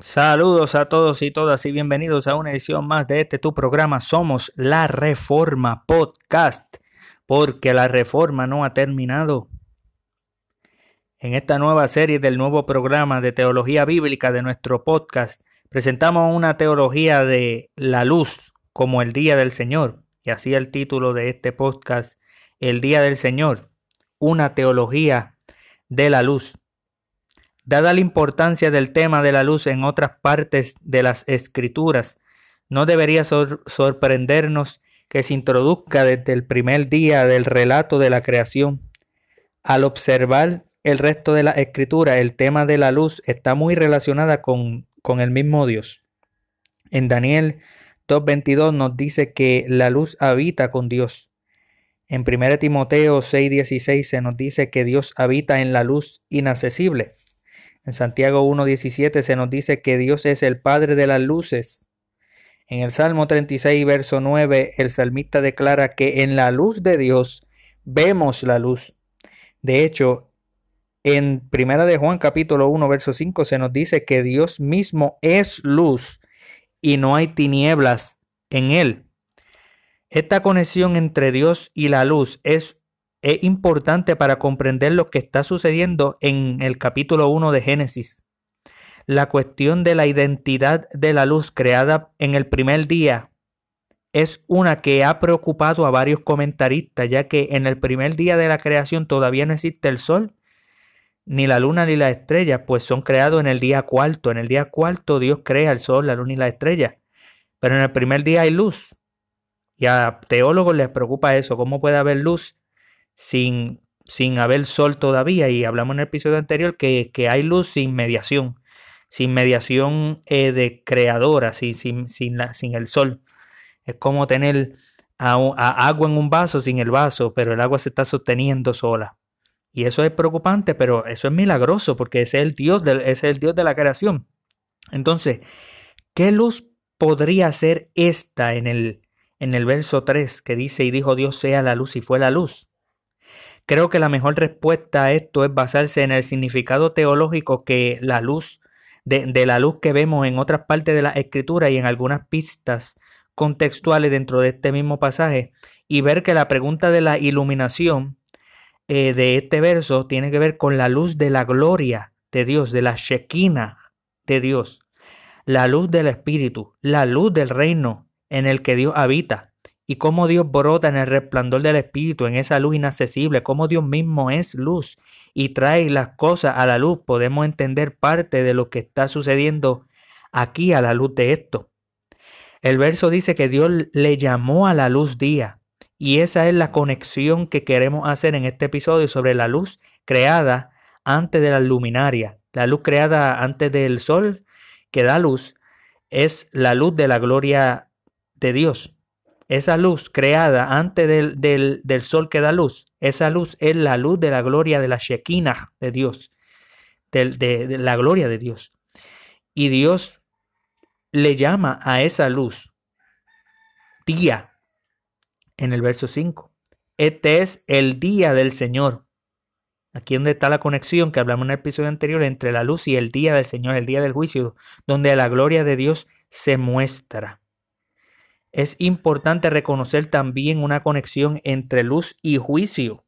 Saludos a todos y todas y bienvenidos a una edición más de este tu programa Somos la Reforma Podcast, porque la reforma no ha terminado. En esta nueva serie del nuevo programa de teología bíblica de nuestro podcast, presentamos una teología de la luz como el día del Señor, y así el título de este podcast, El día del Señor, una teología de la luz. Dada la importancia del tema de la luz en otras partes de las escrituras, no debería sorprendernos que se introduzca desde el primer día del relato de la creación. Al observar el resto de la escritura, el tema de la luz está muy relacionada con, con el mismo Dios. En Daniel 2.22 nos dice que la luz habita con Dios. En 1 Timoteo 6.16 se nos dice que Dios habita en la luz inaccesible. En Santiago 1.17 se nos dice que Dios es el Padre de las luces. En el Salmo 36, verso 9, el salmista declara que en la luz de Dios vemos la luz. De hecho, en Primera de Juan capítulo 1, verso 5 se nos dice que Dios mismo es luz y no hay tinieblas en él. Esta conexión entre Dios y la luz es es importante para comprender lo que está sucediendo en el capítulo 1 de Génesis. La cuestión de la identidad de la luz creada en el primer día es una que ha preocupado a varios comentaristas, ya que en el primer día de la creación todavía no existe el sol, ni la luna ni la estrella, pues son creados en el día cuarto. En el día cuarto Dios crea el sol, la luna y la estrella. Pero en el primer día hay luz. Y a teólogos les preocupa eso, ¿cómo puede haber luz sin, sin haber sol todavía. Y hablamos en el episodio anterior que, que hay luz sin mediación, sin mediación eh, de creadora, sin, sin, sin, la, sin el sol. Es como tener agua en un vaso sin el vaso, pero el agua se está sosteniendo sola. Y eso es preocupante, pero eso es milagroso porque ese es el Dios de, es el Dios de la creación. Entonces, ¿qué luz podría ser esta en el, en el verso 3 que dice, y dijo Dios sea la luz y fue la luz? Creo que la mejor respuesta a esto es basarse en el significado teológico que la luz, de, la luz que vemos en otras partes de la escritura y en algunas pistas contextuales dentro de este mismo pasaje, y ver que la pregunta de la iluminación eh, de este verso tiene que ver con la luz de la gloria de Dios, de la Shekinah de Dios, la luz del Espíritu, la luz del reino en el que Dios habita y cómo Dios brota en el resplandor del Espíritu, en esa luz inaccesible, cómo Dios mismo es luz y trae las cosas a la luz, podemos entender parte de lo que está sucediendo aquí a la luz de esto. El verso dice que Dios le llamó a la luz día, y esa es la conexión que queremos hacer en este episodio sobre la luz creada antes de la luminaria. La luz creada antes del sol que da luz es la luz de la gloria de Dios esa luz creada antes del, del, sol que da luz, esa luz es la luz de la gloria de la Shekinah de Dios, de, de la gloria de Dios. Y Dios le llama a esa luz día en el verso 5. Este es el día del Señor. Aquí donde está la conexión que hablamos en el episodio anterior entre la luz y el día del Señor, el día del juicio, donde la gloria de Dios se muestra. Es importante reconocer también una conexión entre luz y juicio.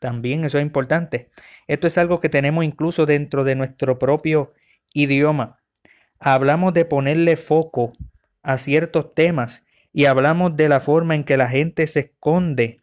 También eso es importante. Esto es algo que tenemos incluso dentro de nuestro propio idioma. Hablamos de ponerle foco a ciertos temas y hablamos de la forma en que la gente se esconde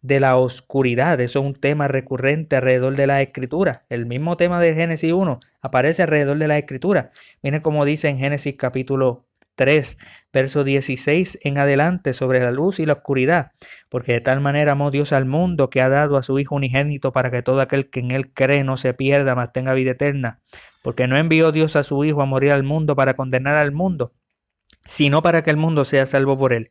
de la oscuridad. Eso es un tema recurrente alrededor de la escritura. El mismo tema de Génesis 1 aparece alrededor de la escritura. Miren como dice en Génesis capítulo 3, verso 16 en adelante sobre la luz y la oscuridad, porque de tal manera amó Dios al mundo que ha dado a su Hijo unigénito para que todo aquel que en él cree no se pierda, mas tenga vida eterna, porque no envió Dios a su Hijo a morir al mundo para condenar al mundo, sino para que el mundo sea salvo por él.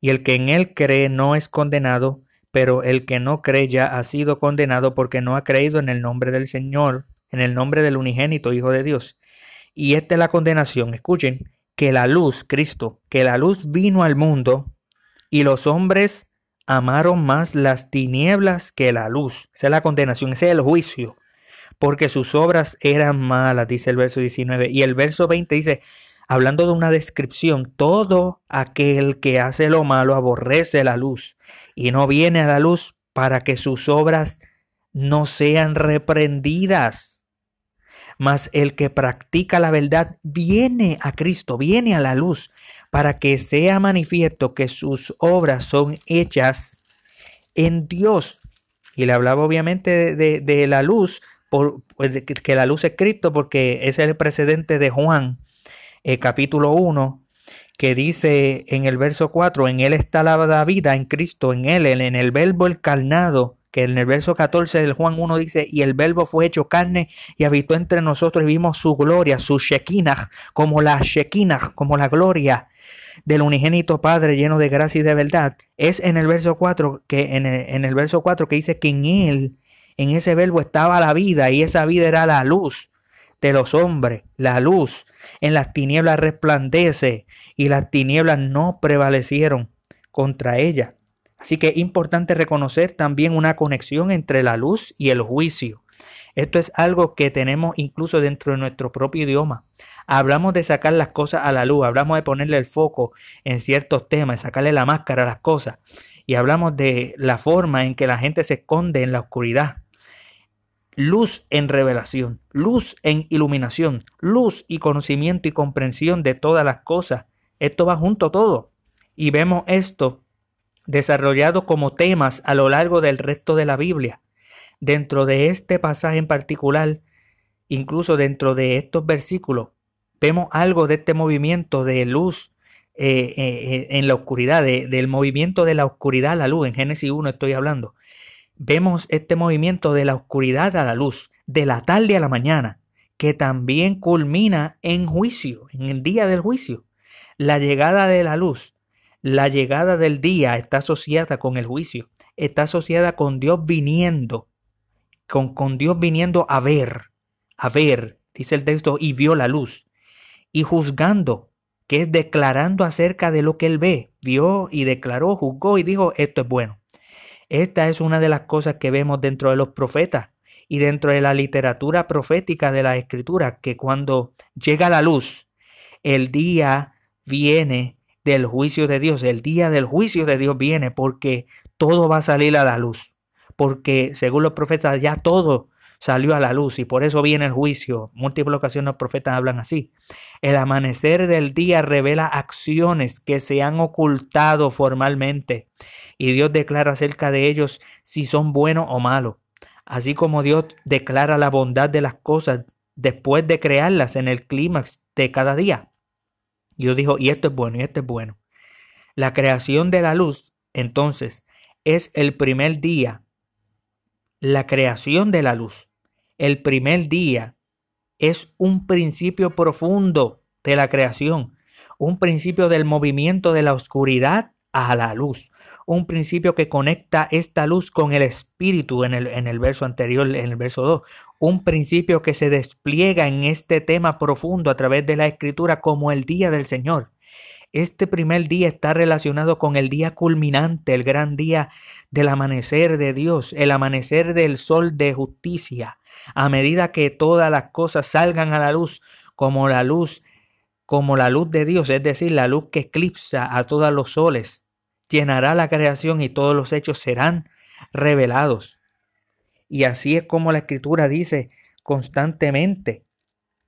Y el que en él cree no es condenado, pero el que no cree ya ha sido condenado porque no ha creído en el nombre del Señor, en el nombre del unigénito Hijo de Dios. Y esta es la condenación, escuchen, que la luz, Cristo, que la luz vino al mundo y los hombres amaron más las tinieblas que la luz. Esa es la condenación, ese es el juicio. porque sus obras eran malas, dice el verso 19. Y el verso 20 dice, hablando de una descripción, todo aquel que hace lo malo aborrece la luz y no viene a la luz para que sus obras no sean reprendidas. Mas el que practica la verdad viene a Cristo, viene a la luz, para que sea manifiesto que sus obras son hechas en Dios. Y le hablaba obviamente de, la luz, pues, que la luz es Cristo, porque es el precedente de Juan, eh, capítulo 1, que dice en el verso 4, en Él está la vida, en Cristo, en Él, en el verbo encarnado, que en el verso 14 del Juan 1 dice, y el verbo fue hecho carne y habitó entre nosotros y vimos su gloria, su shekinah, como la shekinah, como la gloria del unigénito Padre lleno de gracia y de verdad, es en el verso 4 que en el, en el verso 4 que dice que en él, en ese verbo estaba la vida y esa vida era la luz de los hombres, la luz en las tinieblas resplandece y las tinieblas no prevalecieron contra ella. Así que es importante reconocer también una conexión entre la luz y el juicio. Esto es algo que tenemos incluso dentro de nuestro propio idioma. Hablamos de sacar las cosas a la luz, hablamos de ponerle el foco en ciertos temas, sacarle la máscara a las cosas. Y hablamos de la forma en que la gente se esconde en la oscuridad. Luz en revelación, luz en iluminación, luz y conocimiento y comprensión de todas las cosas. Esto va junto todo. Y vemos esto desarrollado como temas a lo largo del resto de la Biblia. Dentro de este pasaje en particular, incluso dentro de estos versículos, vemos algo de este movimiento de luz eh, eh, eh, en la oscuridad, del movimiento de la oscuridad a la luz. En Génesis 1 estoy hablando. Vemos este movimiento de la oscuridad a la luz, de la tarde a la mañana, que también culmina en juicio, en el día del juicio. La llegada de la luz la llegada del día está asociada con el juicio, está asociada con Dios viniendo, con, con Dios viniendo a ver, a ver, dice el texto, y vio la luz, y juzgando, que es declarando acerca de lo que él ve, vio y declaró, juzgó y dijo, esto es bueno. Esta es una de las cosas que vemos dentro de los profetas y dentro de la literatura profética de la escritura, que cuando llega la luz, el día viene del juicio de Dios. El día del juicio de Dios viene porque todo va a salir a la luz. Porque según los profetas ya todo salió a la luz y por eso viene el juicio. Múltiples ocasiones los profetas hablan así. El amanecer del día revela acciones que se han ocultado formalmente y Dios declara acerca de ellos si son buenos o malos. Así como Dios declara la bondad de las cosas después de crearlas en el clímax de cada día. Dios dijo, y esto es bueno, y esto es bueno. La creación de la luz, entonces, es el primer día. La creación de la luz, el primer día, es un principio profundo de la creación, un principio del movimiento de la oscuridad a la luz, un principio que conecta esta luz con el espíritu en el, en el verso anterior, en el verso 2, un principio que se despliega en este tema profundo a través de la escritura como el día del Señor. Este primer día está relacionado con el día culminante, el gran día del amanecer de Dios, el amanecer del sol de justicia. A medida que todas las cosas salgan a la luz, como la luz, como la luz de Dios, es decir, la luz que eclipsa a todos los soles, llenará la creación y todos los hechos serán revelados. Y así es como la escritura dice constantemente.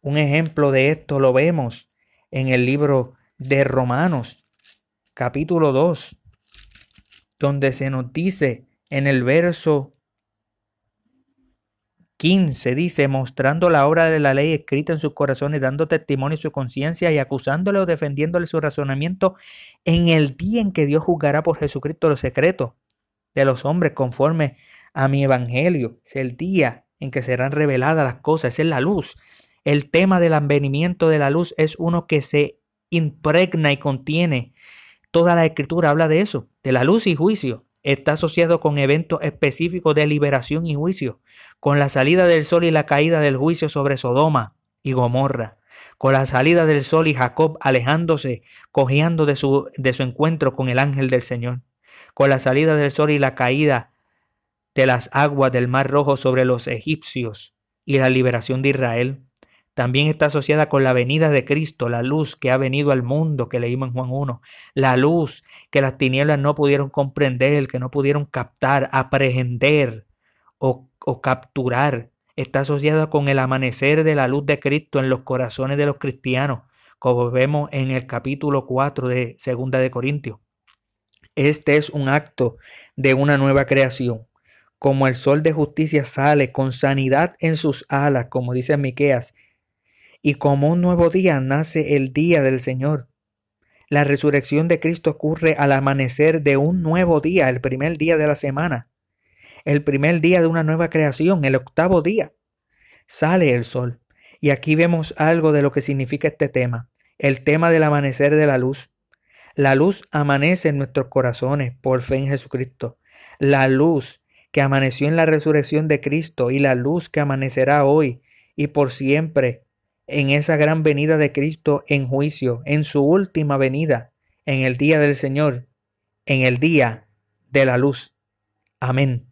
Un ejemplo de esto lo vemos en el libro de Romanos, capítulo 2, donde se nos dice en el verso 15 dice, mostrando la obra de la ley escrita en sus corazones, dando testimonio de su conciencia y acusándole o defendiéndole su razonamiento en el día en que Dios juzgará por Jesucristo los secretos de los hombres conforme a mi evangelio. Es el día en que serán reveladas las cosas, es la luz. El tema del advenimiento de la luz es uno que se impregna y contiene. Toda la escritura habla de eso, de la luz y juicio. Está asociado con eventos específicos de liberación y juicio con la salida del sol y la caída del juicio sobre Sodoma y Gomorra, con la salida del sol y Jacob alejándose, cojeando de su, de su encuentro con el ángel del Señor, con la salida del sol y la caída de las aguas del mar rojo sobre los egipcios y la liberación de Israel. También está asociada con la venida de Cristo, la luz que ha venido al mundo, que leímos en Juan 1, la luz que las tinieblas no pudieron comprender, que no pudieron captar, aprehender o, capturar. Está asociada con el amanecer de la luz de Cristo en los corazones de los cristianos, como vemos en el capítulo 4 de Segunda de Corintios. Este es un acto de una nueva creación. Como el sol de justicia sale con sanidad en sus alas, como dice Miqueas, y como un nuevo día nace el día del Señor. La resurrección de Cristo ocurre al amanecer de un nuevo día, el primer día de la semana, el primer día de una nueva creación, el octavo día. Sale el sol. Y aquí vemos algo de lo que significa este tema, el tema del amanecer de la luz. La luz amanece en nuestros corazones por fe en Jesucristo. La luz que amaneció en la resurrección de Cristo y la luz que amanecerá hoy y por siempre en esa gran venida de Cristo en juicio, en su última venida, en el día del Señor, en el día de la luz. Amén.